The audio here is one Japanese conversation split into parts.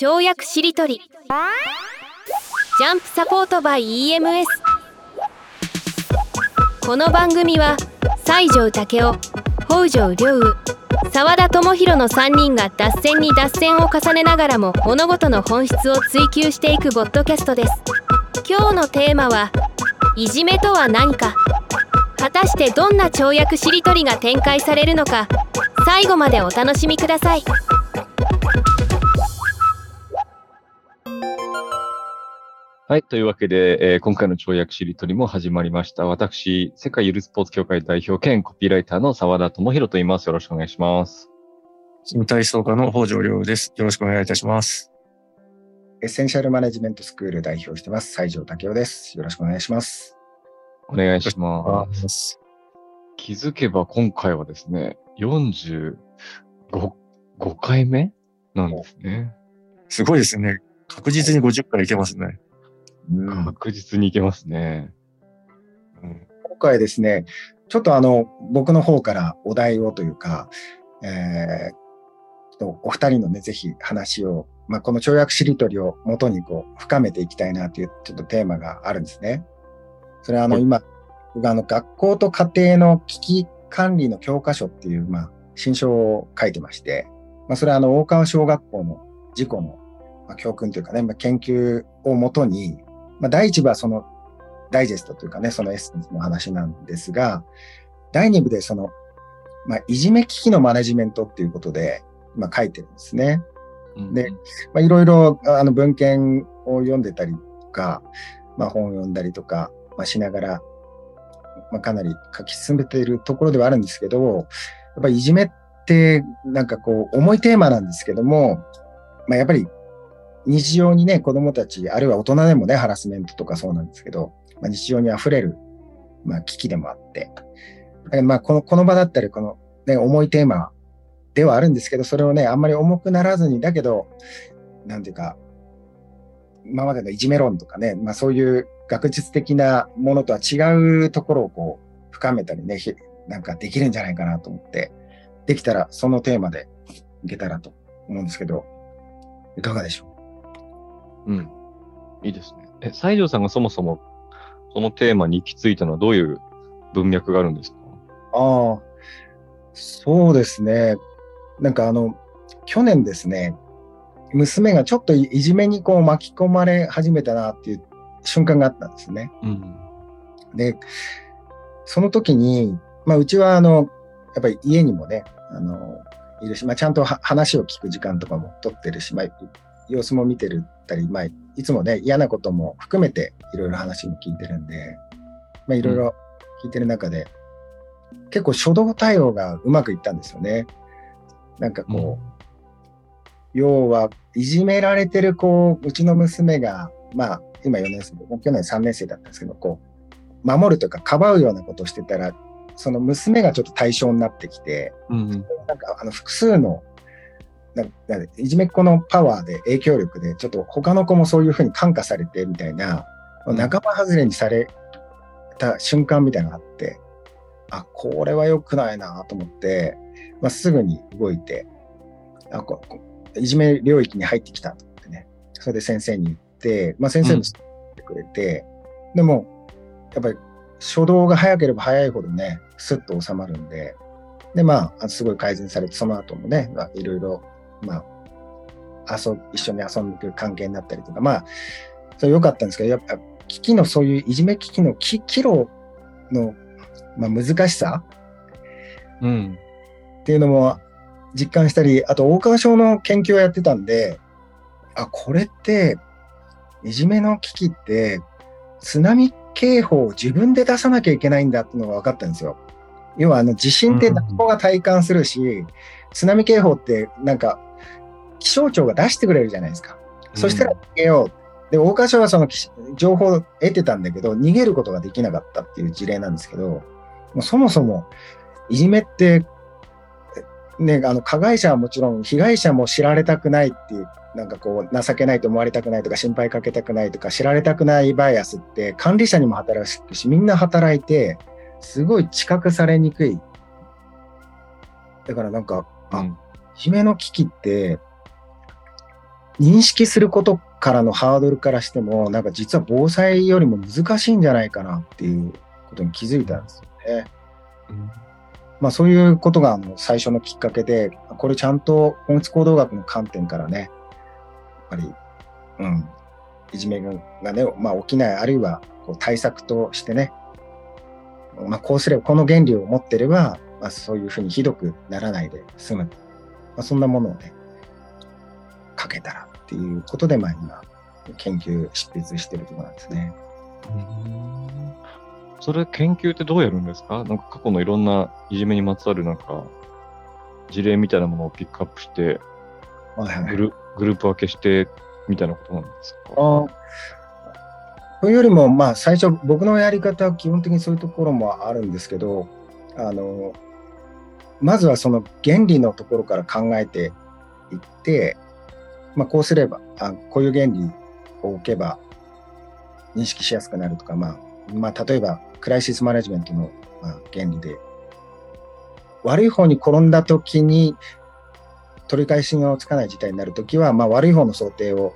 跳躍しりとり。ジャンプサポートバイ EMS この番組は西条武雄北条良雨沢田智弘の3人が脱線に脱線を重ねながらも物事の本質を追求していくボッドキャストです。今日のテーマはいじめとは何か。果たしてどんな跳躍しりとりが展開されるのか。最後までお楽しみください。はい。というわけで、えー今回の跳躍しりとりも始まりました。私、世界ゆるスポーツ協会代表兼コピーライターの沢田智弘と言います。よろしくお願いします。新体操科の北条亮です。よろしくお願いいたします。エッセンシャルマネジメントスクール代表してます、西条武雄です。よろしくお願いします。お願いします。す。気づけば今回はですね、45 5回目なんですね。すごいですね。確実に50回いけますね。うん確実にいけますね。うん今回ですね、ちょっとあの、僕の方からお題をというか、えーとお二人のね、ぜひ話を、まあ、この跳躍しりとりを元にこう、深めていきたいなという、ちょっとテーマがあるんですね。それはあの、はい今、僕があの、学校と家庭の危機管理の教科書っていう、まあ、新書を書いてまして、まあ、それはあの、大川小学校の事故の、まあ、教訓というかね、まあ、研究をもとに、まあ、第一部はそのダイジェストというかね、そのエッセンスの話なんですが、第二部でその、まあ、いじめ危機のマネジメントっていうことで、まあ、書いてるんですね。うんでまあ、いろいろあの文献を読んでたりとか、まあ、本を読んだりとか、まあ、しながら、まあ、かなり書き進めているところではあるんですけど、やっぱりいじめってなんかこう重いテーマなんですけども、まあ、やっぱり日常にね、子供たち、あるいは大人でもね、ハラスメントとかそうなんですけど、まあ、日常に溢れる、まあ、危機でもあって、だからまあこのこの場だったり、この、ね、重いテーマではあるんですけど、それをね、あんまり重くならずに、だけど、なんていうか、今までのいじめ論とかね、まあそういう学術的なものとは違うところをこう、深めたりね、なんかできるんじゃないかなと思って、できたらそのテーマでいけたらと思うんですけど、いかがでしょう？ん。いいですね。え、西条さんがそもそもそのテーマに行き着いたのはどういう文脈があるんですか？うああ、そうですね。なんかあの、去年ですね、娘がちょっといいじめにこう巻き込まれ始めたなっていう瞬間があったんですね。うん。で、その時に、まあ、うちはあの、やっぱり家にもね、あの、いるし、まあ、ちゃんとは話を聞く時間とかも取ってるし、まあ、様子も見てるったり、まあ、いつもね、嫌なことも含めていろいろ話も聞いてるんで、まあ、いろいろ聞いてる中で、結構初動対応がうまくいったんですよね。なんかこう、要は、いじめられてる子、うちの娘が、まあ、今4年生で、もう去年3年生だったんですけど、こう、守るとか、かばうようなことをしてたら、その娘がちょっと対象になってきて、うん。なんか、あの、複数の、いじめっ子のパワーで、影響力で、ちょっと他の子もそういうふうに感化されて、みたいな、うん。仲間外れにされた瞬間みたいなのがあって、あ、これは良くないなと思って、まあ、すぐに動いて、あここいじめ領域に入ってきたと思ってね、それで先生に言って、まあ、先生も言ってくれて、でも、やっぱり初動が早ければ早いほどね、スッと収まるんで、で、まあ、すごい改善されて、その後もね、まあ、いろいろ、まあ、遊び一緒に遊んでいく関係になったりとか、まあ、それ良かったんですけど、やっぱ、危機の、そういういじめ危機のき岐路の、まあ、難しさうん。っていうのも実感したり、あと大川小の研究をやってたんで、あ、これって、いじめの危機って、津波警報を自分で出さなきゃいけないんだっていうのが分かったんですよ。要は、あの、地震って誰もが体感するし、津波警報ってなんか、気象庁が出してくれるじゃないですか。そしたら逃げよう。で、大川小はそのき情報を得てたんだけど、逃げることができなかったっていう事例なんですけど、もうそもそも、いじめって、ね、あの、加害者はもちろん、被害者も知られたくないっていう、なんかこう、情けないと思われたくないとか、心配かけたくないとか、知られたくないバイアスって、管理者にも働くし、みんな働いて、すごい知覚されにくい。だからなんか、あ、うんいじめの危機って、認識することからのハードルからしても、なんか実は防災よりも難しいんじゃないかなっていうことに気づいたんですよね。まあそういうことがあの最初のきっかけで、これちゃんと本質行動学の観点からね、やっぱり、うん、いじめがね、まあ起きない、あるいはこう対策としてね、まあこうすれば、この原理を持ってれば、まあそういうふうにひどくならないで済む。まあそんなものをね、かけたらっていうことで、まあ今、研究、執筆してるところなんですね。それ研究ってどうやるんですか？なんか過去のいろんないじめにまつわるなんか事例みたいなものをピックアップしてグルグループ分けしてみたいなことなんですか？あというよりも、まあ、最初、僕のやり方は基本的にそういうところもあるんですけど、あの、まずはその原理のところから考えていって、まあ、こうすれば、あこういう原理を置けば認識しやすくなるとか、まあ、まあ、例えば、クライシスマネジメントの、まあ、原理で、悪い方に転んだ時に取り返しのつかない事態になるときは、まあ、悪い方の想定を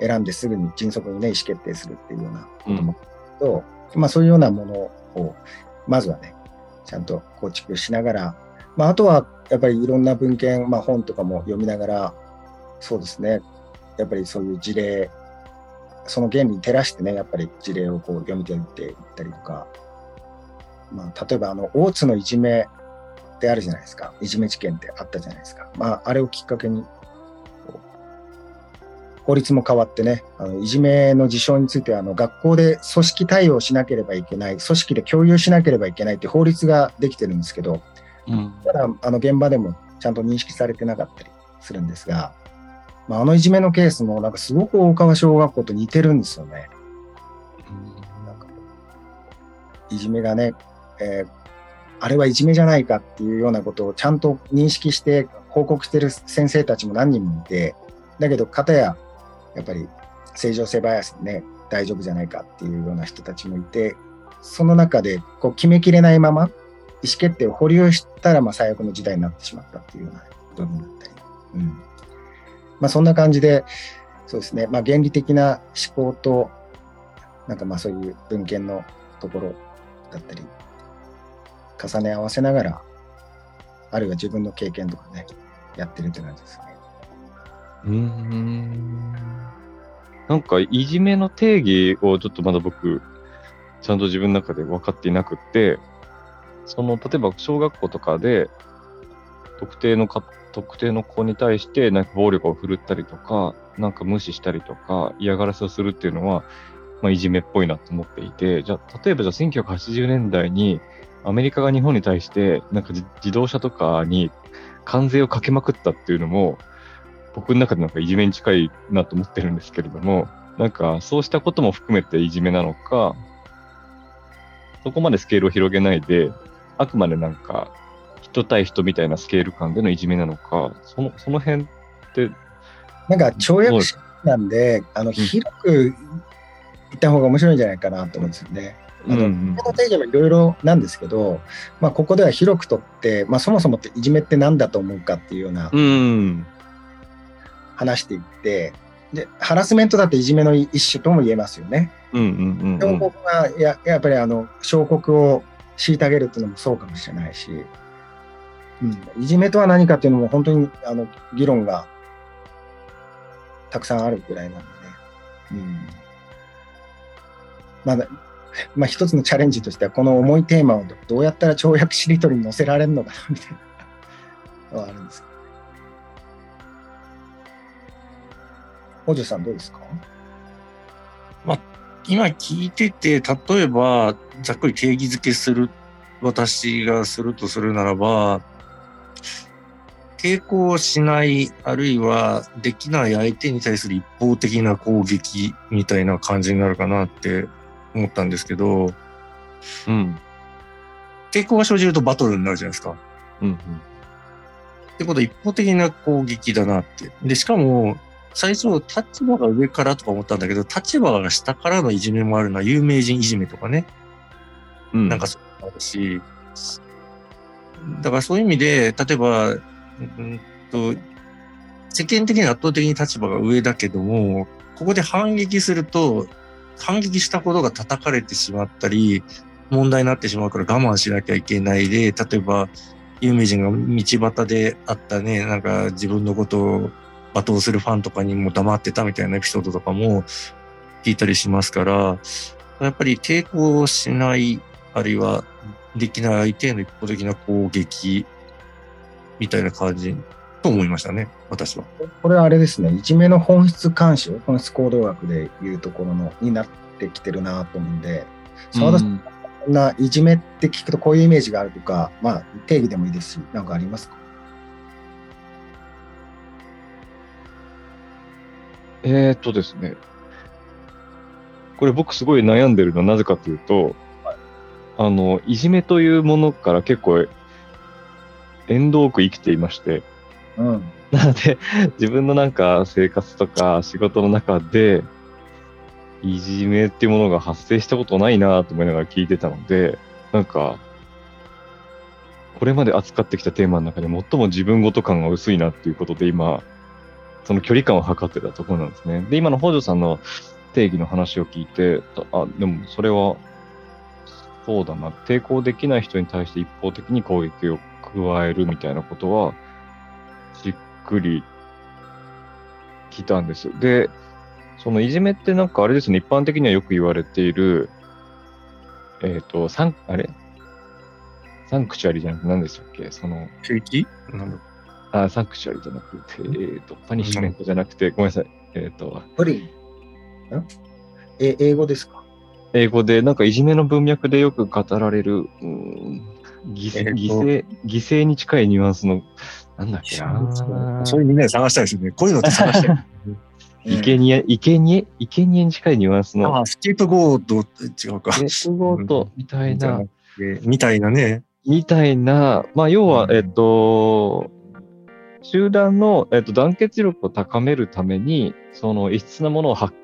選んですぐに迅速にね、意思決定するっていうようなことも、と、まあそういうようなものを、まずはね、ちゃんと構築しながら、まああとはやっぱりいろんな文献、まあ本とかも読みながら、そうですね、やっぱりそういう事例、その原理に照らしてね、やっぱり事例をこう読み解いていったりとか、まあ例えばあの、大津のいじめってあるじゃないですか。いじめ事件ってあったじゃないですか。まああれをきっかけに、法律も変わってね、あのいじめの事象についてはあの学校で組織対応しなければいけない、組織で共有しなければいけないって法律ができてるんですけど、うんただあの現場でもちゃんと認識されてなかったりするんですが、まあ、あのいじめのケースもなんかすごく大川小学校と似てるんですよね。なんかいじめがね、えーあれはいじめじゃないかっていうようなことをちゃんと認識して報告してる先生たちも何人もいて、だけど、片や、やっぱり正常性バイアスでね、大丈夫じゃないかっていうような人たちもいて、その中でこう決めきれないまま、意思決定を保留したら、まあ最悪の事態になってしまったっていうような部分だったり。うん。まあそんな感じで、そうですね、まあ原理的な思考と、なんかまあそういう文献のところだったり、重ね合わせながら、あるいは自分の経験とかね、やってるって感じですね。うんなんか、いじめの定義をちょっとまだ僕、ちゃんと自分の中で分かっていなくて、その、例えば小学校とかで、特定の、特定の子に対して、なんか暴力を振るったりとか、なんか無視したりとか、嫌がらせをするっていうのは、まあ、いじめっぽいなと思っていて、じゃあ、例えばじゃあ1980年代に、アメリカが日本に対して、なんか自動車とかに関税をかけまくったっていうのも、僕の中でなんかいじめに近いなと思ってるんですけれども、なんかそうしたことも含めていじめなのか、そこまでスケールを広げないで、あくまでなんか人対人みたいなスケール感でのいじめなのか、そのその辺って、なんか跳躍式なんで、あの、広く言った方が面白いんじゃないかなと思うんですよね。あのうんこの定義はいろいろなんですけど、まあ、ここでは広くとって、まあ、そもそもっていじめって何だと思うかっていうようなうん、うん、話していって、で、ハラスメントだっていじめの一種とも言えますよね。うん、うん、でも僕はややっぱりあの証拠を虐げるっていうのもそうかもしれないし、うん、いじめとは何かっていうのも本当にあの議論がたくさんあるぐらいなんでね。うんまあ、まあ一つのチャレンジとしてはこの重いテーマをどどうやったら跳躍しりとりに載せられるのかなみたいなのはあるんですけど。北条さんどうですか？今聞いてて、例えば、ざっくり定義づけする、私がするとするならば、抵抗しない、あるいはできない相手に対する一方的な攻撃みたいな感じになるかなって思ったんですけど、うん、抵抗が生じるとバトルになるじゃないですか。うん、ってことは一方的な攻撃だなって。で、しかも、最初、立場が上からとか思ったんだけど、立場が下からのいじめもあるのは有名人いじめとかね。うん、なんかそういうのあるし、だからそういう意味で、例えば、うんと、世間的に圧倒的に立場が上だけども、ここで反撃すると、反撃したことが叩かれてしまったり、問題になってしまうから我慢しなきゃいけないで、例えば、有名人が道端であったね、なんか自分のことを罵倒するファンとかにも黙ってたみたいなエピソードとかも聞いたりしますから、やっぱり抵抗しない、あるいはできない相手への一方的な攻撃みたいな感じ？と思いましたね、私は。これはあれですね、いじめの本質監視、本質行動学でいうところのになってきてるなと思うんで、澤田さん、こんないじめって聞くとこういうイメージがあるとか、まあ定義でもいいですし、なんかありますか？えー、っとですね。これ僕すごい悩んでるのはなぜかというと、あの、いじめというものから結構、縁遠く生きていまして、うん。なので、自分のなんか生活とか仕事の中で、いじめっていうものが発生したことないなと思いながら聞いてたので、なんか、これまで扱ってきたテーマの中で最も自分ごと感が薄いなっていうことで今、その距離感を測ってたところなんですね。で、今の北条さんの定義の話を聞いて、あ、でもそれは、そうだな、抵抗できない人に対して一方的に攻撃を加えるみたいなことは、しっくりきたんです。で、そのいじめってなんかあれですね、一般的にはよく言われている、えっ、と、サン、あれ？サンクチュアリじゃなくて何でしたっけ？その、景気なんだ？あ、 sanctuary じゃなくて、えっ、と、 punishment じゃなくて、ごめんなさい。えっ、と、プリン？ん？え、英語ですか？英語でなんかいじめの文脈でよく語られる、うーん犠えーと犠牲、犠牲に近いニュアンスの、なんだっけなそういうみんなで探したいですよね。こういうのって探した い。生贄、生贄、生贄に近いニュアンスの、ああ、スケープゴートって違うか。ネットゴートみたいな、みたいなね。みたいな、まあ、要は、えっと、集団の、えっと、団結力を高めるために、その異質なものを発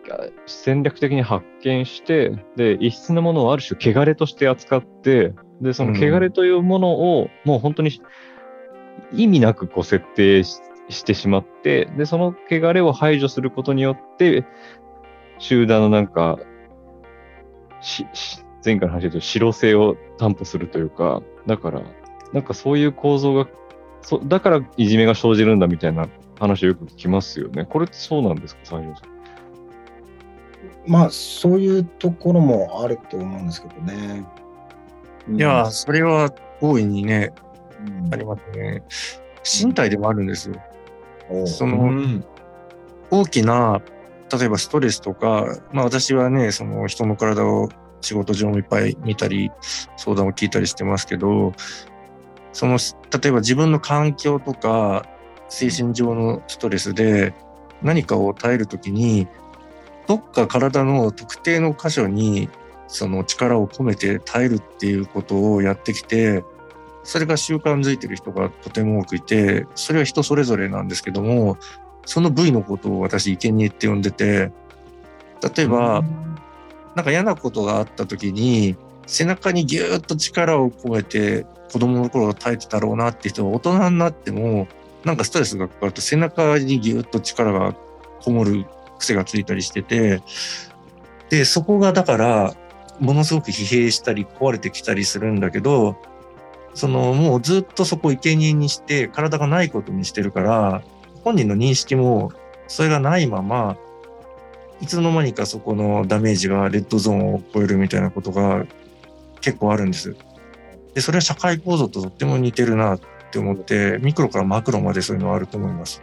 戦略的に発見して、で、異質なものをある種、汚れとして扱って、で、その汚れというものを、もう本当に意味なくこう設定ししてしまって、で、その汚れを排除することによって、集団のなんか、し、し前回の話で言うと白性を担保するというか、だから、なんかそういう構造が、そだからいじめが生じるんだみたいな話をよく聞きますよね。これってそうなんですか、西条さん？まあ、そういうところもあると思うんですけどね。いや、それは大いにね、うんありますね。身体でもあるんですよ。その、大きな、例えばストレスとか、まあ私はね、その人の体を仕事上もいっぱい見たり、相談を聞いたりしてますけど、その、例えば自分の環境とか、精神上のストレスで何かを耐えるときに、どっか体の特定の箇所にその力を込めて耐えるっていうことをやってきて、それが習慣づいてる人がとても多くいて、それは人それぞれなんですけども、その部位のことを私、生贄って呼んでて、例えば、なんか嫌なことがあった時に、背中にぎゅーっと力を込めて子供の頃耐えてたろうなって人は大人になっても、なんかストレスがかかると背中にぎゅーっと力がこもる癖がついたりしてて、で、そこがだから、ものすごく疲弊したり壊れてきたりするんだけど、そのもうずっとそこを生贄にして体がないことにしてるから、本人の認識もそれがないまま、いつの間にかそこのダメージがレッドゾーンを超えるみたいなことが結構あるんです。で、それは社会構造ととっても似てるなって思って、ミクロからマクロまでそういうのはあると思います。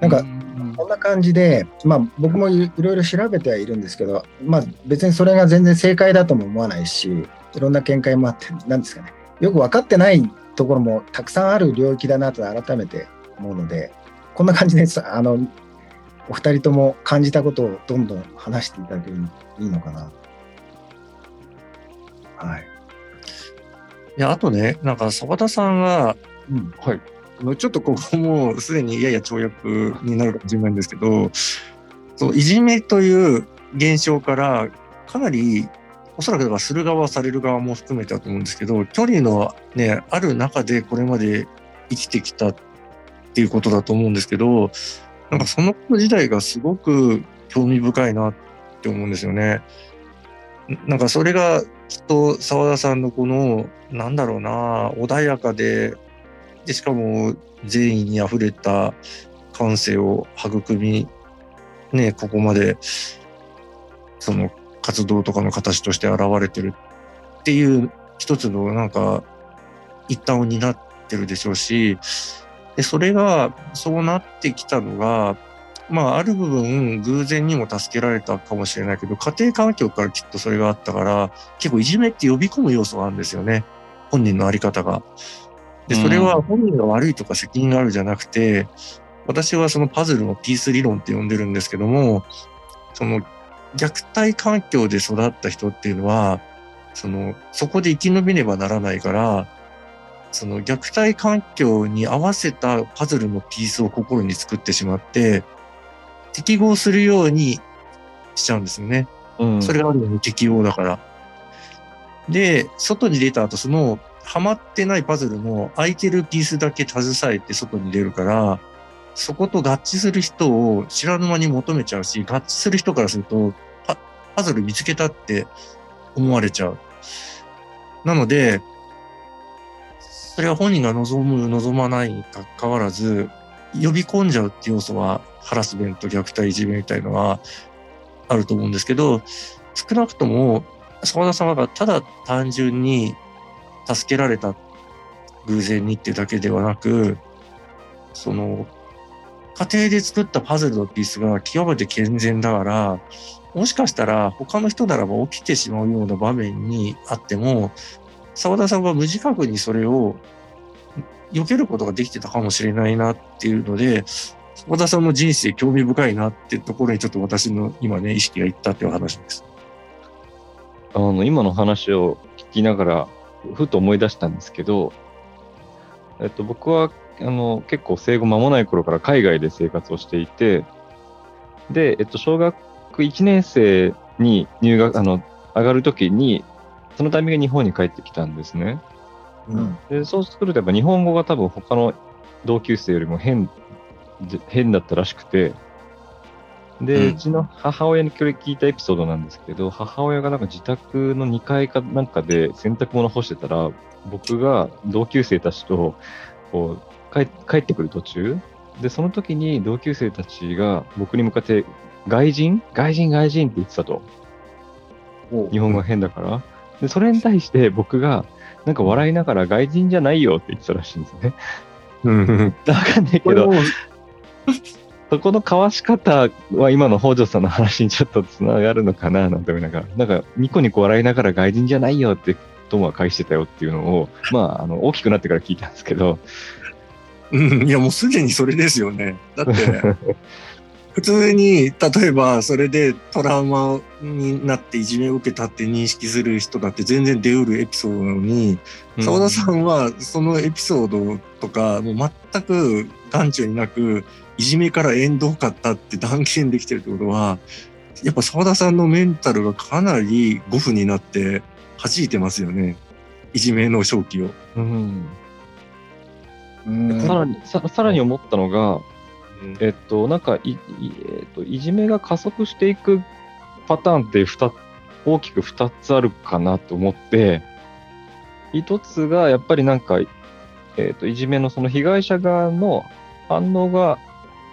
なんかうんこんな感じで、まあ、僕もいいろいろ調べてはいるんですけど、まあ、別にそれが全然正解だとも思わないし、いろんな見解もあって、なんですかね、よく分かってないところもたくさんある領域だなと改めて思うので、こんな感じでさあのお二人とも感じたことをどんどん話していただけるといいのかな。はい。いや、あとね、なんか澤田さんは、うん、はい。ちょっとここ もすでにやや跳躍になるかもしれないんですけど、そういじめという現象からかなりおそらくだからする側される側も含めてだと思うんですけど距離のねある中でこれまで生きてきたっていうことだと思うんですけど、なんかその子時代がすごく興味深いなって思うんですよね。なんかそれがきっと澤田さんのこの、なんだろうな、穏やかで、で、しかも善意に溢れた感性を育み、ね、ここまで、その活動とかの形として現れてるっていう一つのなんか一端を担ってるでしょうし、で、それがそうなってきたのが、まあ、ある部分、偶然にも助けられたかもしれないけど、家庭環境からきっとそれがあったから、結構いじめって呼び込む要素があるんですよね。本人のあり方が。で、それは本人が悪いとか責任があるじゃなくて、私はそのパズルのピース理論って呼んでるんですけども、その虐待環境で育った人っていうのは、その、そこで生き延びねばならないから、その虐待環境に合わせたパズルのピースを心に作ってしまって、適合するようにしちゃうんですよね。うんそれがある意味適応だから。で、外に出た後、その、ハマってないパズルの空いてるピースだけ携えて外に出るから、そこと合致する人を知らぬ間に求めちゃうし、合致する人からすると、パズル見つけたって思われちゃう。なので、それは本人が望む、望まないにかかわらず、呼び込んじゃうって要素は、ハラスメント、虐待、いじめみたいのはあると思うんですけど、少なくとも、沢田様がただ単純に助けられた偶然にってだけではなく、その、家庭で作ったパズルのピースが極めて健全だから、もしかしたら他の人ならば起きてしまうような場面にあっても、沢田さんは無自覚にそれを避けることができてたかもしれないなっていうので、沢田さんの人生興味深いなっていうところにちょっと私の今ね、意識がいったっていう話です。あの、今の話を聞きながら、ふと思い出したんですけど、えっと、僕は、あの、結構生後間もない頃から海外で生活をしていて、で、えっと、小学1年生に入学、あの、上がるときに、そのタイミングで日本に帰ってきたんですね。うん。で、そうするとやっぱ日本語が多分他の同級生よりも変、で変だったらしくて、で、うちの母親にこれ聞いたエピソードなんですけど、母親がなんか自宅の2階かなんかで洗濯物干してたら、僕が同級生たちとこう帰帰ってくる途中、で、その時に同級生たちが僕に向かって、外人？外人外人って言ってたと。日本語が変だから。で、それに対して僕が、なんか笑いながら外人じゃないよって言ってたらしいんですよね。うん。わかんないけど、そこの交わし方は今の北条さんの話にちょっとつながるのかななんて思いながら、なんかニコニコ笑いながら外人じゃないよって友は返してたよっていうのを、まあ、あの、大きくなってから聞いたんですけど、うん、いやもうすでにそれですよね。だって、普通に、例えばそれでトラウマになっていじめを受けたって認識する人だって全然出うるエピソードなのに、澤田さんはそのエピソードとか、もう全く眼中になく、いじめから縁遠かったって断言できてるってことは、やっぱ澤田さんのメンタルがかなりゴフになって弾いてますよね。いじめの正気を。うんうんさらにさ、さらに思ったのが、えっと、なんかい、えっと、いじめが加速していくパターンって二大きく2つあるかなと思って、一つがやっぱりなんか、えっと、いじめのその被害者側の反応が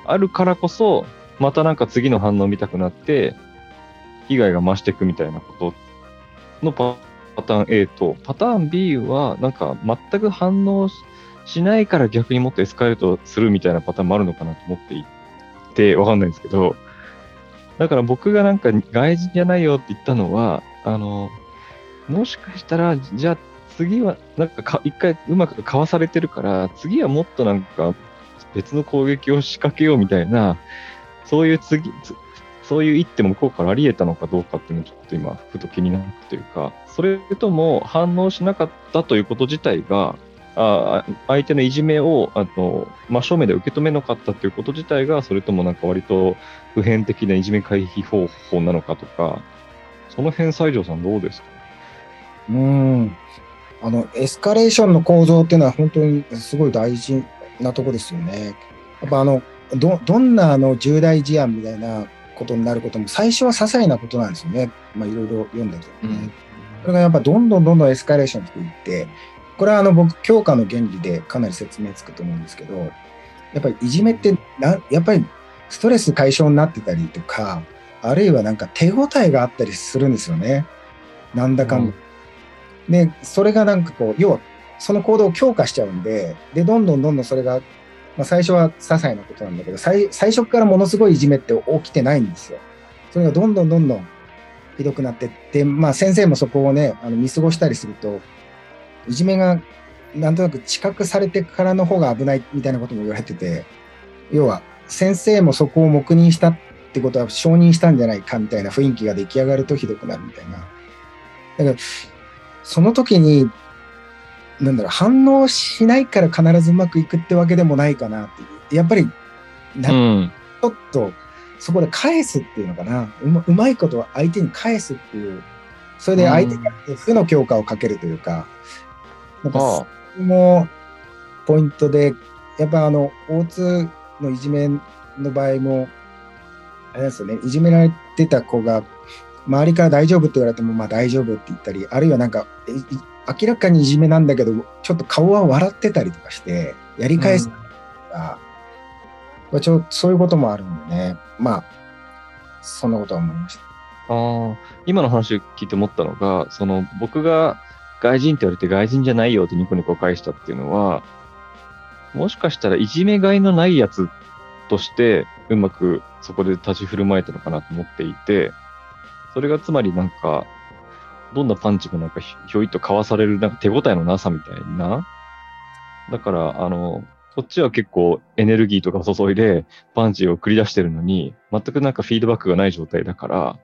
あるからこそ、またなんか次の反応を見たくなって、被害が増していくみたいなことのパターン A と、パターン B はなんか全く反応してしないから逆にもっとエスカレートするみたいなパターンもあるのかなと思っていて、わかんないんですけど、だから僕がなんか外人じゃないよって言ったのは、あの、もしかしたら、じゃあ次は、なんかか一回うまくかわされてるから、次はもっとなんか別の攻撃を仕掛けようみたいな、そういう次、そういう一手も向こうからあり得たのかどうかっていうのをちょっと今、ふと気になったというか、それとも反応しなかったということ自体が、あ相手のいじめをあの真正面で受け止めなかったということ自体が、それともなんか割と普遍的ないじめ回避方法なのかとか、その辺、西条さんどうですか？うん。あの、エスカレーションの構造っていうのは本当にすごい大事なとこですよね。やっぱあの、ど、どんなあの重大事案みたいなことになることも最初は些細なことなんですよね。まあいろいろ読んだけどね。それがやっぱどんどんどんどんエスカレーションしていって、これはあの僕、教科の原理でかなり説明つくと思うんですけど、やっぱりいじめってな、やっぱりストレス解消になってたりとか、あるいはなんか手応えがあったりするんですよね。なんだかんだ。で、それがなんかこう、要はその行動を強化しちゃうんで、で、どんどんどんどんそれが、まあ、最初は些細なことなんだけど、最最初からものすごいいじめって起きてないんですよ。それがどんどんどんどんひどくなってって、まあ先生もそこをね、あの見過ごしたりすると、いじめがなんとなく知覚されてからの方が危ないみたいなことも言われてて、要は先生もそこを黙認したってことは承認したんじゃないかみたいな雰囲気が出来上がるとひどくなるみたいな。だから、その時に、なんだろう、反応しないから必ずうまくいくってわけでもないかなっていう。やっぱり、なうん。ちょっと、そこで返すっていうのかな。うまうまいことは相手に返すっていう。それで相手が負の強化をかけるというか、なんか、あそれもポイントで、やっぱあの、大津のいじめの場合も、あれですよね、いじめられてた子が、周りから大丈夫って言われても、まあ大丈夫って言ったり、あるいはなんか、明らかにいじめなんだけど、ちょっと顔は笑ってたりとかして、やり返すとか、まあちょそういうこともあるんでね、まあ、そんなことは思いました。ああ、今の話を聞いて思ったのが、その僕が外人って言われて外人じゃないよってニコニコ返したっていうのは、もしかしたらいじめがいのないやつとしてうまくそこで立ち振る舞えたのかなと思っていて、それがつまりなんか、どんなパンチもなんかひょいっとかわされるなんか手応えのなさみたいな。だから、あの、こっちは結構エネルギーとか注いでパンチを繰り出してるのに、全くなんかフィードバックがない状態だから、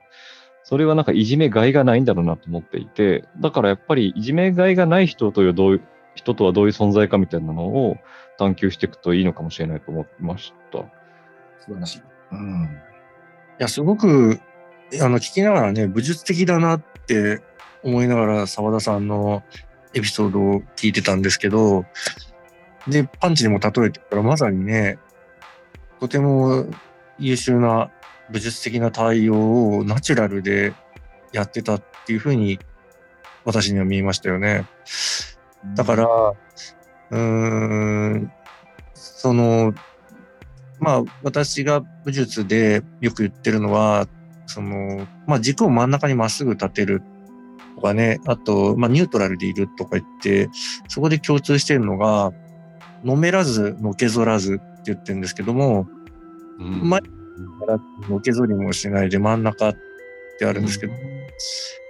それはなんかいじめがいがないんだろうなと思っていて、だからやっぱりいじめがいがない人というどういう人とはどういう存在かみたいなのを探求していくといいのかもしれないと思いました。素晴らしい。うん。いや、すごく、あの、聞きながらね、武術的だなって思いながら澤田さんのエピソードを聞いてたんですけど、で、パンチにも例えてたら、まさにね、とても優秀な武術的な対応をナチュラルでやってたっていうふうに私には見えましたよね。だから、うーん、その、まあ、私が武術でよく言ってるのは、その、まあ、軸を真ん中にまっすぐ立てるとかね、あと、まあ、ニュートラルでいるとか言って、そこで共通してるのが、のめらず、のけぞらずって言ってるんですけども、うん前のけぞりもしないで真ん中ってあるんですけど、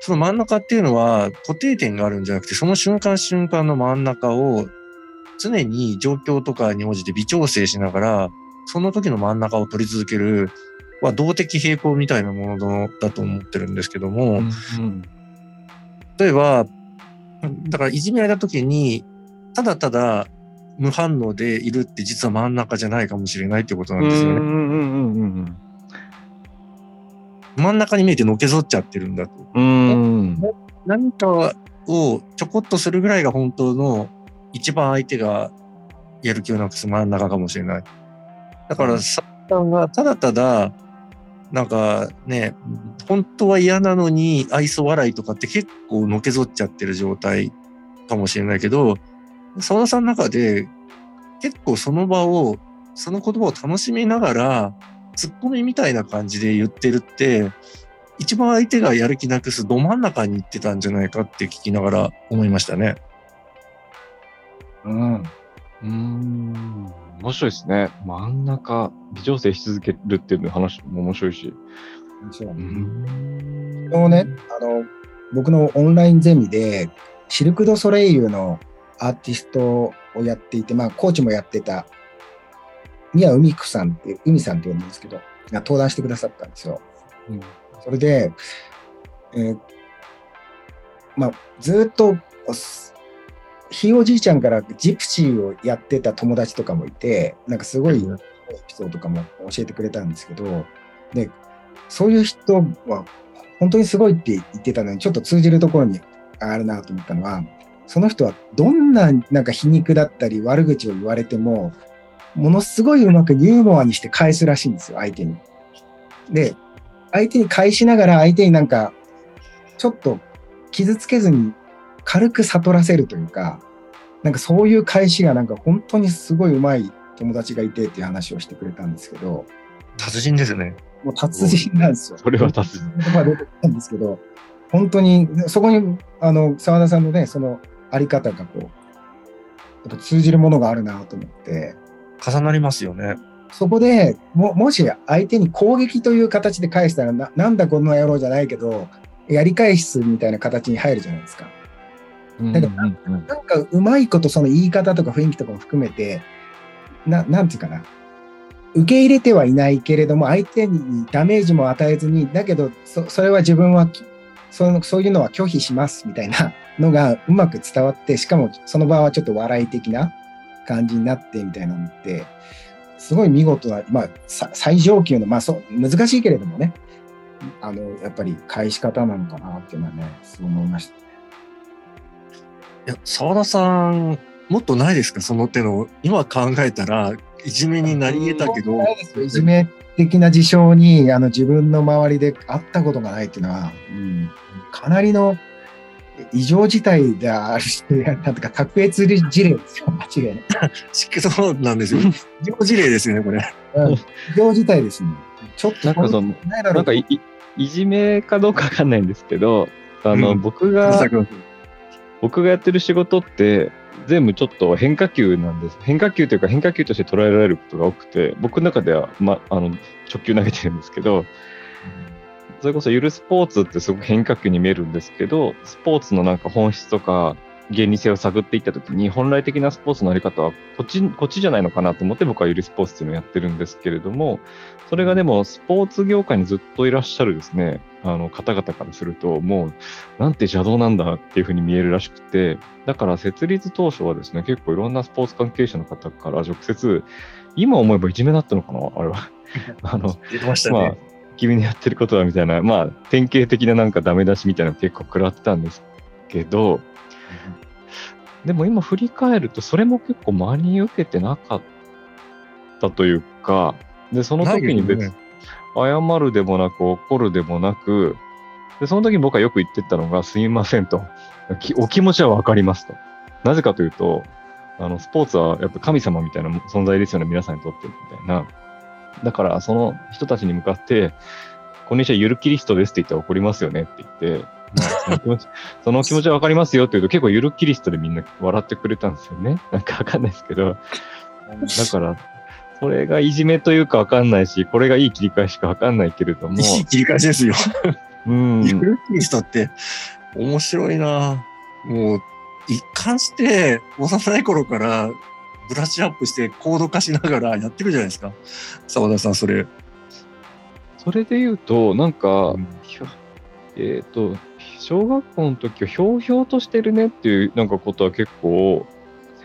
その真ん中っていうのは固定点があるんじゃなくて、その瞬間瞬間の真ん中を常に状況とかに応じて微調整しながら、その時の真ん中を取り続ける、は動的平衡みたいなものだと思ってるんですけども、うん。例えば、だからいじめられた時に、ただただ無反応でいるって実は真ん中じゃないかもしれないってことなんですよね。真ん中に見えてのけぞっちゃってるんだと。何かをちょこっとするぐらいが本当の一番相手がやる気をなくす真ん中かもしれない。だから、サッさんがただただ、なんかね、本当は嫌なのに愛想笑いとかって結構のけぞっちゃってる状態かもしれないけど、沢田さんの中で結構その場を、その言葉を楽しみながら、ツッコミみたいな感じで言ってるって、一番相手がやる気なくすど真ん中に行ってたんじゃないかって聞きながら思いましたね。うん。うーん。面白いですね。真ん中、微調整し続けるっていう話も面白いし。そううーん。昨日ね、あの、僕のオンラインゼミで、シルク・ド・ソレイユのアーティストをやっていて、まあ、コーチもやってた、宮海子さんっていう、海さんって呼んでるんですけど、が登壇してくださったんですよ。うんそれで、えーまあ、ずっと、すひいおじいちゃんからジプシーをやってた友達とかもいて、なんかすごいエピソードとかも教えてくれたんですけど、で、そういう人は本当にすごいって言ってたのに、ちょっと通じるところにあるなと思ったのは、その人はどんななんか皮肉だったり悪口を言われても、ものすごいうまくユーモアにして返すらしいんですよ、相手に。で、相手に返しながら相手になんか、ちょっと傷つけずに軽く悟らせるというか、なんかそういう返しがなんか本当にすごいうまい友達がいてっていう話をしてくれたんですけど、達人ですね。もう達人なんですよ。それは達人。言葉出てきたんですけど、本当に、そこに、あの、澤田さんのね、そのあり方がこう、やっぱ通じるものがあるなと思って、重なりますよね。そこでも、もし相手に攻撃という形で返したらな、なんだこの野郎じゃないけど、やり返すみたいな形に入るじゃないですか。うんだかうんうんなんかうまいことその言い方とか雰囲気とかも含めて、ななんていうかな。受け入れてはいないけれども、相手にダメージも与えずに、だけど、そそれは自分はきその、そういうのは拒否しますみたいなのがうまく伝わって、しかもその場はちょっと笑い的な感じになってみたいなのって、すごい見事な、まあ、さ最上級の、まあそう、難しいけれどもね、あの、やっぱり返し方なのかなっていうのはね、そう思いました。いや、沢田さん、もっとないですか？その手の。今考えたら、いじめになり得たけど、いじめ的な事象にあの自分の周りで会ったことがないっていうのは、うん、かなりの異常事態であるし、なんとか卓越事例ですよ、間違いない。そうなんですよ。異常事例ですよね、これ。うん異常事態ですね。ちょっとなんかそのなんなかいいいじめかどうかわかんないんですけど、あの、うん僕が、僕がやってる仕事って、全部ちょっと変化球なんです。変化球というか変化球として捉えられることが多くて、僕の中では、ま、あの、直球投げてるんですけど、それこそゆるスポーツってすごく変化球に見えるんですけど、スポーツのなんか本質とか原理性を探っていったときに、本来的なスポーツのあり方はこっち、こっちじゃないのかなと思って僕はゆるスポーツっていうのをやってるんですけれども、それがでもスポーツ業界にずっといらっしゃるですね、あの方々からすると、もうなんて邪道なんだっていうふうに見えるらしくて、だから設立当初はですね、結構いろんなスポーツ関係者の方から直接、今思えばいじめだったのかなあれは。あの、言ってましたまあね。、君のやってることはみたいな、まあ、典型的ななんかダメ出しみたいなの結構食らってたんですけど、でも今振り返ると、それも結構真に受けてなかったというか、で、その時に別に謝るでもなく怒るでもなく、で、その時に僕はよく言ってたのが、すいませんと。きお気持ちはわかりますと。なぜかというと、あの、スポーツはやっぱ神様みたいな存在ですよね、皆さんにとってみたいな。だから、その人たちに向かって、こんにちは、ゆるキリストですって言ったら怒りますよねって言って、まあ、その気持ち、その気持ちはわかりますよって言うと、結構ゆるキリストでみんな笑ってくれたんですよね。なんかわかんないですけど。だから、それがいじめというかわかんないし、これがいい切り返しかわかんないけれども、いい切り返しですよ。うん、ゆるキリストって面白いなもう、一貫して幼い頃からブラッシュアップして高度化しながらやってるじゃないですか。沢田さん、それ。それで言うと、なんか、うんえっ、と、小学校の時はひょうひょうとしてるねっていうなんかことは結構、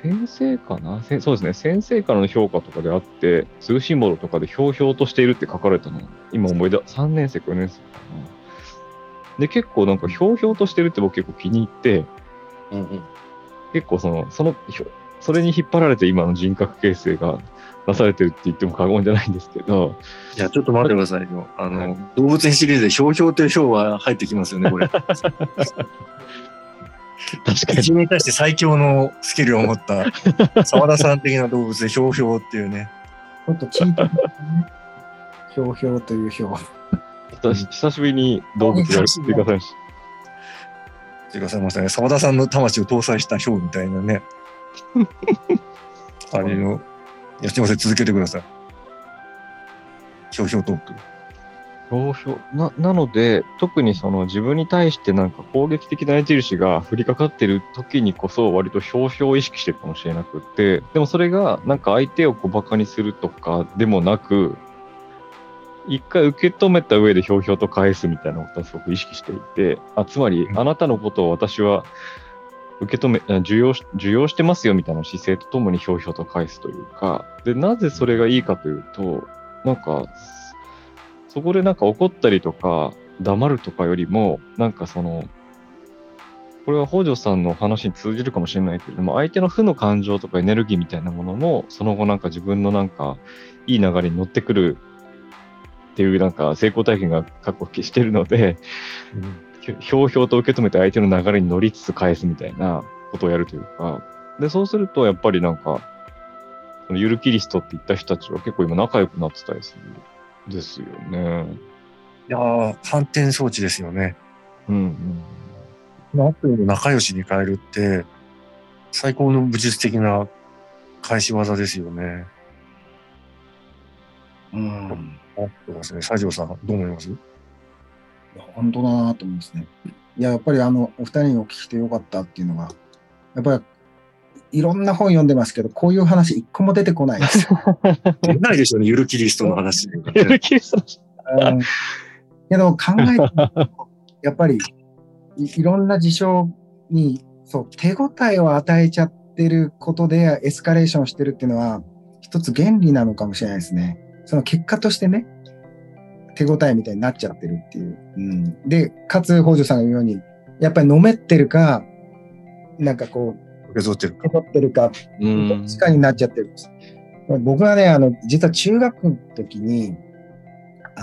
先生かな？せそうですね。先生からの評価とかであって、通信簿とかでひょうひょうとしているって書かれたの。今思い出、3年生か4年生かな。で、結構なんかひょうひょうとしてるって僕結構気に入って、うんうん結構その、その、それに引っ張られて今の人格形成がなされてるって言っても過言じゃないんですけど、いや、ちょっと待ってくださいよ。あの、はい動物園シリーズでひょうひょうというひょうは入ってきますよね、これ。確かに。一に対して最強のスキルを持った沢田さん的な動物でひょうひょうっていうね。ちょっとチート、ね、ひょうひょうというひょう。久し久しぶりに動物が追加されまし追加されましたね。沢田さんの魂を搭載したひょうみたいなね。あれの、いや、すいません、続けてください。ひょうひょうトーク。た。ひひょうななので、特にその自分に対してなんか攻撃的な矢印が降りかかってる時にこそ割とひょうひょうを意識してるかもしれなくって、でもそれがなんか相手をこうバカにするとかでもなく、一回受け止めた上でひょうひょうと返すみたいなことはすごく意識していて、あつまりうんあなたのことを私は受け止め、受容し、受容してますよみたいな姿勢とともにひょうひょうと返すというか、で、なぜそれがいいかというと、なんか、そこでなんか怒ったりとか、黙るとかよりも、なんかその、これは北条さんの話に通じるかもしれないけれども、相手の負の感情とかエネルギーみたいなものも、その後なんか自分のなんか、いい流れに乗ってくるっていうなんか成功体験が過去してるので、うん。ひょうひょうと受け止めて相手の流れに乗りつつ返すみたいなことをやるというか、で、そうするとやっぱりなんか、そのゆるキリストって言った人たちは結構今仲良くなってたりするんですよね。いやー、反転装置ですよね。うんうん。アプリの仲良しに変えるって、最高の武術的な返し技ですよね。うん。あってますね。西条さん、どう思います？本当だなと思いますね。いや、やっぱりあの、お二人にお聞きしてよかったっていうのが、やっぱり、いろんな本読んでますけど、こういう話一個も出てこないです。出ないでしょうね、ゆるキリストの話。ゆるキリストうんけど考えてやっぱりいいろんな事象にそう手応えを与えちゃってることでエスカレーションしてるっていうのは一つ原理なのかもしれないですね。その結果としてね手応えみたいになっちゃってるっていう。うん、でかつ北条さんが言うようにやっぱりのめってるかなんかこう受け取ってるか。受け取ってるかうんどっちかになっちゃってるんです。僕はね、あの、実は中学の時に、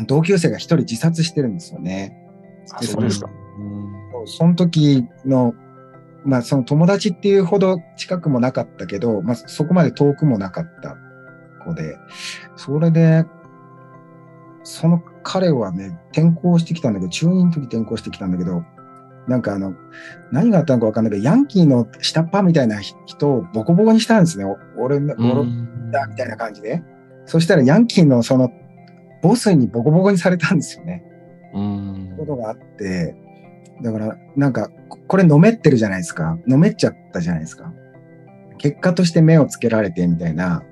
同級生が一人自殺してるんですよね。あそうですか。うんその時の、まあその友達っていうほど近くもなかったけど、まあそこまで遠くもなかった子で、それで、その彼はね、転校してきたんだけど、中2の時転校してきたんだけど、なんかあの、何があったのかわかんないけど、ヤンキーの下っ端みたいな人をボコボコにしたんですね。お俺の、俺だみたいな感じで。そしたらヤンキーのそのボスにボコボコにされたんですよね。うんことがあって、だからなんかここれのめってるじゃないですか。のめっちゃったじゃないですか。結果として目をつけられてみたいな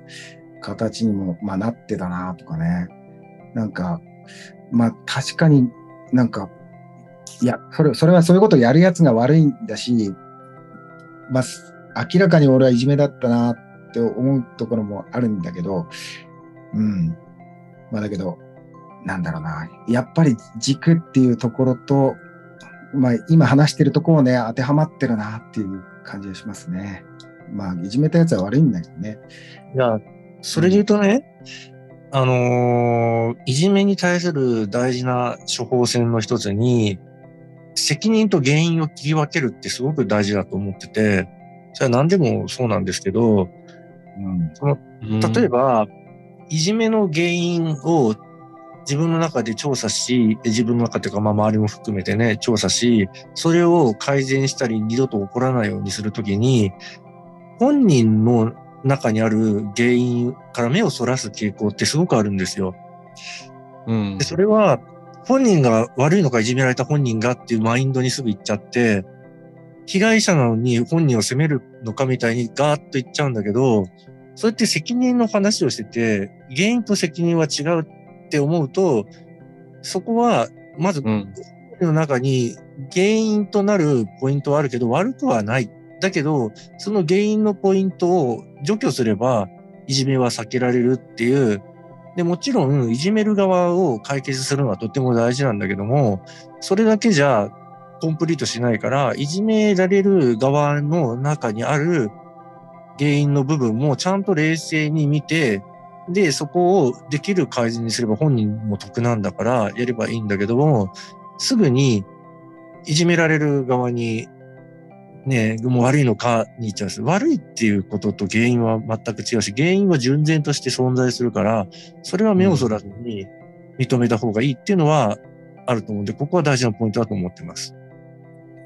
形にも、まあ、なってたなとかね。なんか、まあ確かになんか、いや、それ、それはそういうことをやるやつが悪いんだし、まあ、明らかに俺はいじめだったなって思うところもあるんだけど、うん。まあだけど、なんだろうな。やっぱり軸っていうところと、まあ今話してるとこをね、当てはまってるなっていう感じがしますね。まあ、いじめたやつは悪いんだけどね。いや、それで言うとね、あのーいじめに対する大事な処方箋の一つに、責任と原因を切り分けるってすごく大事だと思ってて、それは何でもそうなんですけど、うん。例えば、いじめの原因を自分の中で調査し、自分の中というか、まあ周りも含めてね、調査し、それを改善したり二度と起こらないようにするときに、本人の中にある原因から目をそらす傾向ってすごくあるんですよ。うんでそれは、本人が悪いのかいじめられた本人がっていうマインドにすぐ行っちゃって、被害者なのに本人を責めるのかみたいにガーッと言っちゃうんだけど、それって責任の話をしてて、原因と責任は違うって思うと、そこは、まず、うんの中に原因となるポイントはあるけど、悪くはない。だけど、その原因のポイントを除去すれば、いじめは避けられるっていう。で、もちろん、いじめる側を解決するのはとても大事なんだけども、それだけじゃコンプリートしないから、いじめられる側の中にある原因の部分もちゃんと冷静に見て、で、そこをできる改善にすれば本人も得なんだからやればいいんだけども、すぐにいじめられる側にね、もう悪いのかに言っちゃうんです。悪いっていうことと原因は全く違うし、原因は純然として存在するから、それは目をそらずに認めた方がいいっていうのはあると思うんで、ここは大事なポイントだと思ってます。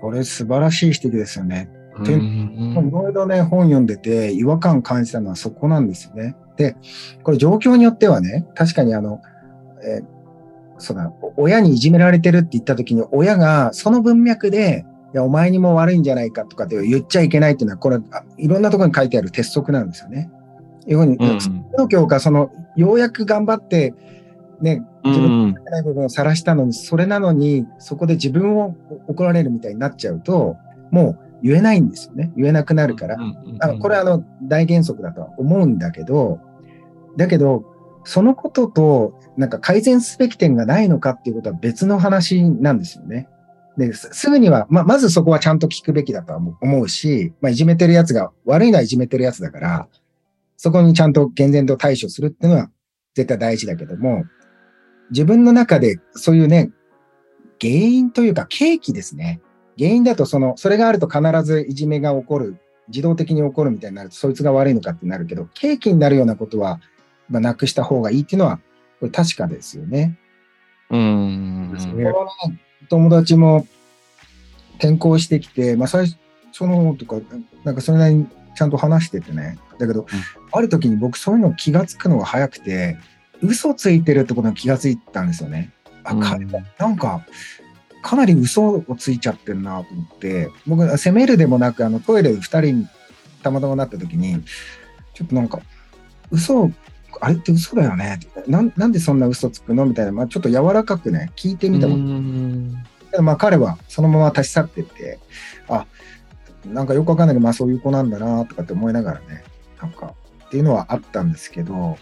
これ素晴らしい指摘ですよね。うんいろいろね、本読んでて違和感感じたのはそこなんですよね。で、これ状況によってはね、確かにあの、えーそうだ、親にいじめられてるって言った時に、親がその文脈で、いや、お前にも悪いんじゃないかとかって言っちゃいけないっていうのは、これ、あいろんなところに書いてある鉄則なんですよね。いうふうに、うんその教科、その、ようやく頑張って、ね、自分うんのない部分を晒したのに、それなのに、そこで自分を怒られるみたいになっちゃうと、もう言えないんですよね。言えなくなるから。あのこれはあの大原則だとは思うんだけど、だけど、そのことと、なんか改善すべき点がないのかっていうことは別の話なんですよね。ですすぐには、まあ、まずそこはちゃんと聞くべきだとは思うし、まあ、いじめてるやつが、悪いのはいじめてるやつだから、そこにちゃんと厳然と対処するっていうのは絶対大事だけども、自分の中でそういうね、原因というか契機ですね。原因だとその、それがあると必ずいじめが起こる、自動的に起こるみたいになると、そいつが悪いのかってなるけど、契機になるようなことは、まあ、なくした方がいいっていうのは、これ確かですよね。うーん。友達も転校してきて、まあ、最初の方とか、なんかそれなりにちゃんと話しててね。だけど、ある時に僕そういうの気がつくのが早くて、嘘ついてるってことに気がついたんですよね。あ、うん彼なんか、かなり嘘をついちゃってるなと思って、僕、責めるでもなく、あのトイレで2人にたまたまなった時に、ちょっとなんか、嘘、あれって嘘だよね。なんなんでそんな嘘つくの？みたいな、まあ、ちょっと柔らかくね、聞いてみたことまあ彼はそのまま立ち去ってって、あ、なんかよくわかんないけど、まあそういう子なんだなとかって思いながらね、なんかっていうのはあったんですけど、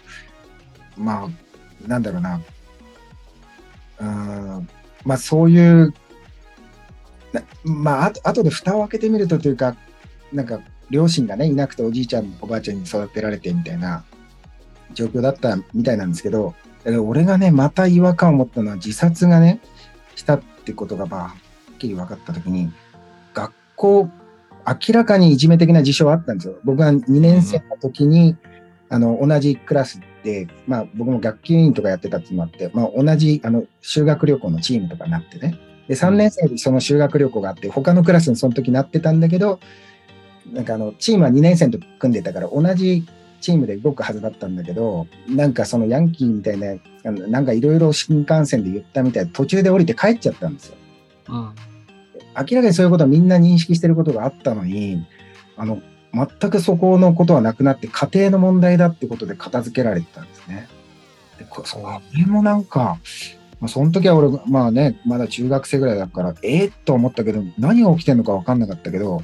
まあ、なんだろうな、うーん、まあそういう、なまああと後で蓋を開けてみるとというか、なんか両親がね、いなくておじいちゃん、おばあちゃんに育てられてみたいな状況だったみたいなんですけど、俺がね、また違和感を持ったのは自殺がね、したってことがまあはっきり分かったときに、学校、明らかにいじめ的な事象はあったんですよ。僕が2年生の時に、あの、同じクラスで、まあ僕も学級委員とかやってたっていうのもあって、まあ同じ、あの、修学旅行のチームとかになってね。で、3年生でその修学旅行があって、他のクラスにその時なってたんだけど、なんかあの、チームは2年生の時組んでたから、同じチームで動くはずだったんだけど、なんかそのヤンキーみたいな、なんかいろいろ新幹線で言ったみたいで、途中で降りて帰っちゃったんですよ。うん明らかにそういうことはみんな認識してることがあったのに、あの、全くそこのことはなくなって、家庭の問題だってことで片付けられてたんですね。でこそれもなんか、まあ、その時は俺、まあね、まだ中学生ぐらいだから、ええと思ったけど、何が起きてるのか分かんなかったけど、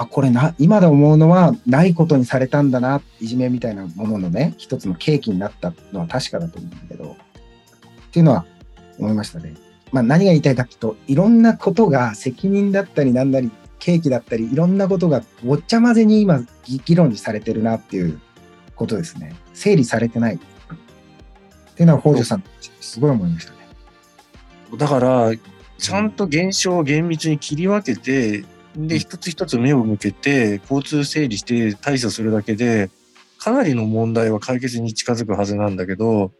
あ、これな、今で思うのは、ないことにされたんだな、いじめみたいなもののね、一つの契機になったのは確かだと思うんだけど、っていうのは思いましたね。まあ、何が言いたいかっていうと、いろんなことが責任だったりなんだり、契機だったり、いろんなことがごっちゃ混ぜに今、議議論にされてるなっていうことですね。整理されてない。っていうのは、北条さん、すごい思いましたね。だから、ちゃんと現象を厳密に切り分けて、で、一つ一つ目を向けて、交通整理して対処するだけで、かなりの問題は解決に近づくはずなんだけど、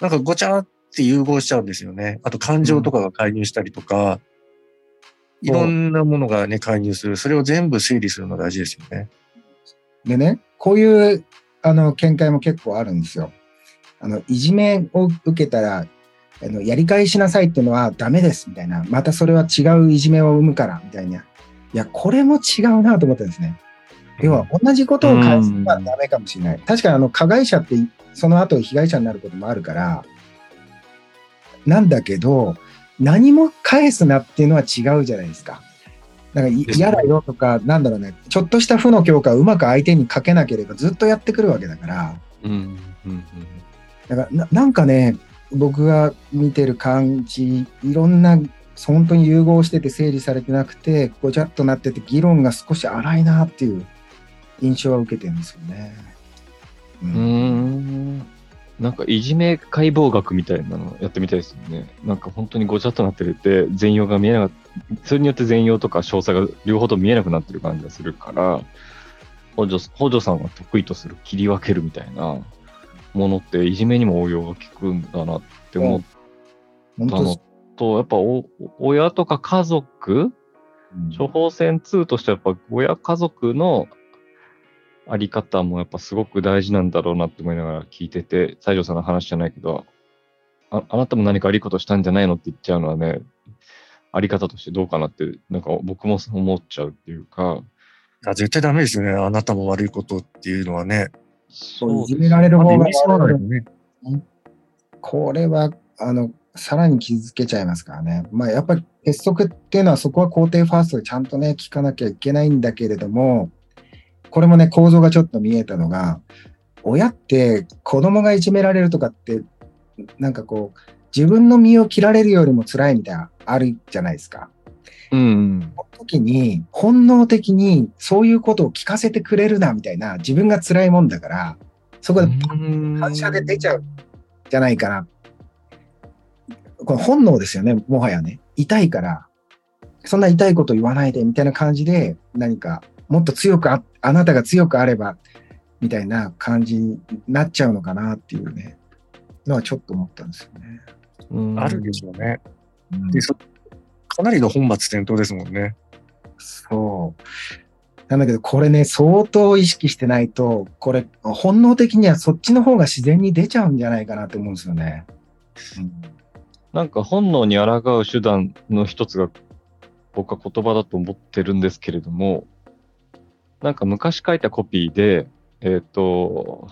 なんかごちゃって融合しちゃうんですよね。あと感情とかが介入したりとか、いろんなものがね、介入する。それを全部整理するのが大事ですよね。でね、こういうあの見解も結構あるんですよ。あのいじめを受けたらあのやり返しなさいっていうのはダメですみたいな、またそれは違ういじめを生むからみたいな。いや、これも違うなと思ったんですね。要は同じことを返すのはダメかもしれない。確かにあの加害者ってその後被害者になることもあるから、なんだけど、何も返すなっていうのは違うじゃないですか。なんか嫌だよとか、なんだろうね、ちょっとした負の強化をうまく相手にかけなければずっとやってくるわけだから、うんうんだからななんかね、僕が見てる感じ、いろんな、本当に融合してて整理されてなくて、ごちゃっとなってて、議論が少し荒いなっていう印象は受けてるんですよね。ううん。うーん。なんかいじめ解剖学みたいなのやってみたいですよね。なんか本当にごちゃっとなってるって全容が見えなかった。それによって全容とか詳細が両方とも見えなくなってる感じがするから、北条北条さんが得意とする切り分けるみたいなものっていじめにも応用が効くんだなって思ったのと、やっぱお親とか家族？処方箋2としてはやっぱ親家族のあり方もやっぱすごく大事なんだろうなって思いながら聞いてて、西条さんの話じゃないけど、ああなたも何か悪いことしたんじゃないのって言っちゃうのはね、あり方としてどうかなって、なんか僕も思っちゃうっていうか、あ絶対ダメですよね。あなたも悪いことっていうのはね。そういじめられる方がまだそうなんですね。これは、あの、さらに傷つけちゃいますからね。まあ、やっぱり鉄則っていうのはそこは肯定ファーストでちゃんとね、聞かなきゃいけないんだけれども、これもね、構造がちょっと見えたのが、親って子供がいじめられるとかって、なんかこう、自分の身を切られるよりも辛いみたいな、あるじゃないですか。うん。その時に本能的にそういうことを聞かせてくれるなみたいな自分が辛いもんだから、そこで反射で出ちゃうんじゃないかな。これ本能ですよね、もはやね。痛いから、そんな痛いこと言わないでみたいな感じで、何かもっと強くあ、あなたが強くあれば、みたいな感じになっちゃうのかなっていうね、のはちょっと思ったんですよね。うんあるでしょうね。うんでそかなりの本末転倒ですもんね。そう。なんだけど、これね、相当意識してないと、これ、本能的にはそっちの方が自然に出ちゃうんじゃないかなと思うんですよね。うんなんか本能に抗う手段の一つが僕は言葉だと思ってるんですけれども、なんか昔書いたコピーで、えっ、と、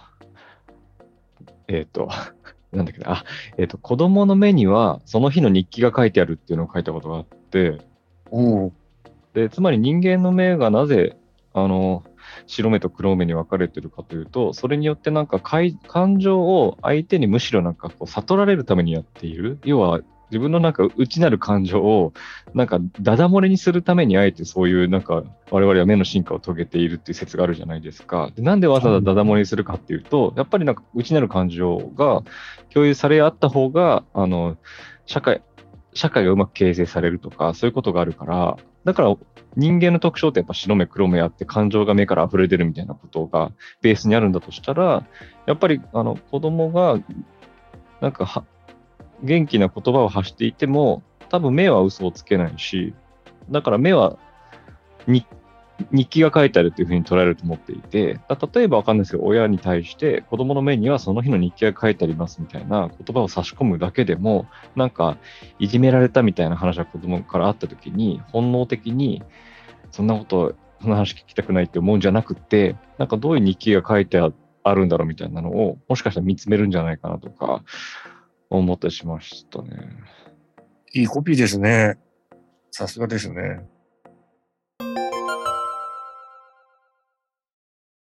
えっ、と、なんだっけな、あ、えっ、と、子供の目にはその日の日記が書いてあるっていうのを書いたことがあって、おお。で、つまり人間の目がなぜ、あの、白目と黒目に分かれてるかというと、それによってなんかかい感情を相手にむしろなんかこう悟られるためにやっている。要は自分のなんか内なる感情をなんかダダ漏れにするためにあえてそういうなんか我々は目の進化を遂げているっていう説があるじゃないですか。でなんでわざわざダダ漏れにするかっていうと、やっぱりなんか内なる感情が共有され合った方が、あの、社会、社会がうまく形成されるとか、そういうことがあるから、だから人間の特徴ってやっぱ白目黒目あって感情が目から溢れ出るみたいなことがベースにあるんだとしたら、やっぱりあの子供がなんか元気な言葉を発していても、多分目は嘘をつけないし、だから目はに日記が書いてあるっていうふうに捉えると思っていて、例えばわかんないですけど、親に対して子供の目にはその日の日記が書いてありますみたいな言葉を差し込むだけでも、なんかいじめられたみたいな話が子供からあった時に、本能的にそんなこと、そんな話聞きたくないって思うんじゃなくて、なんかどういう日記が書いてああるんだろうみたいなのを、もしかしたら見つめるんじゃないかなとか、思ったりしましたね。いいコピーですね。さすがですね。